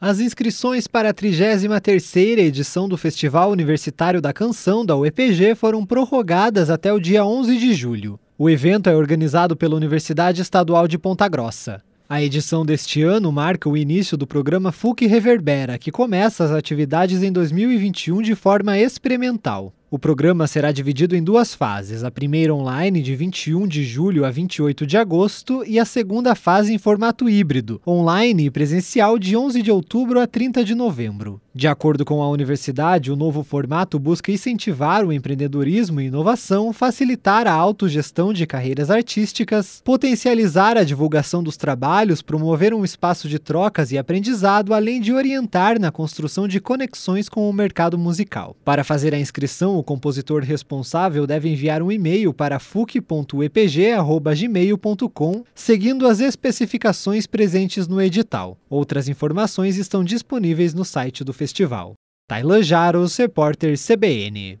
As inscrições para a 33ª edição do Festival Universitário da Canção da UEPG foram prorrogadas até o dia 11 de julho. O evento é organizado pela Universidade Estadual de Ponta Grossa. A edição deste ano marca o início do programa FUC Reverbera, que começa as atividades em 2021 de forma experimental. O programa será dividido em duas fases: a primeira online, de 21 de julho a 28 de agosto, e a segunda fase em formato híbrido, online e presencial, de 11 de outubro a 30 de novembro. De acordo com a universidade, o novo formato busca incentivar o empreendedorismo e inovação, facilitar a autogestão de carreiras artísticas, potencializar a divulgação dos trabalhos, promover um espaço de trocas e aprendizado, além de orientar na construção de conexões com o mercado musical. Para fazer a inscrição, o compositor responsável deve enviar um e-mail para fuc.epg.gmail.com, seguindo as especificações presentes no edital. Outras informações estão disponíveis no site do festival. Tailan Jaros, repórter CBN.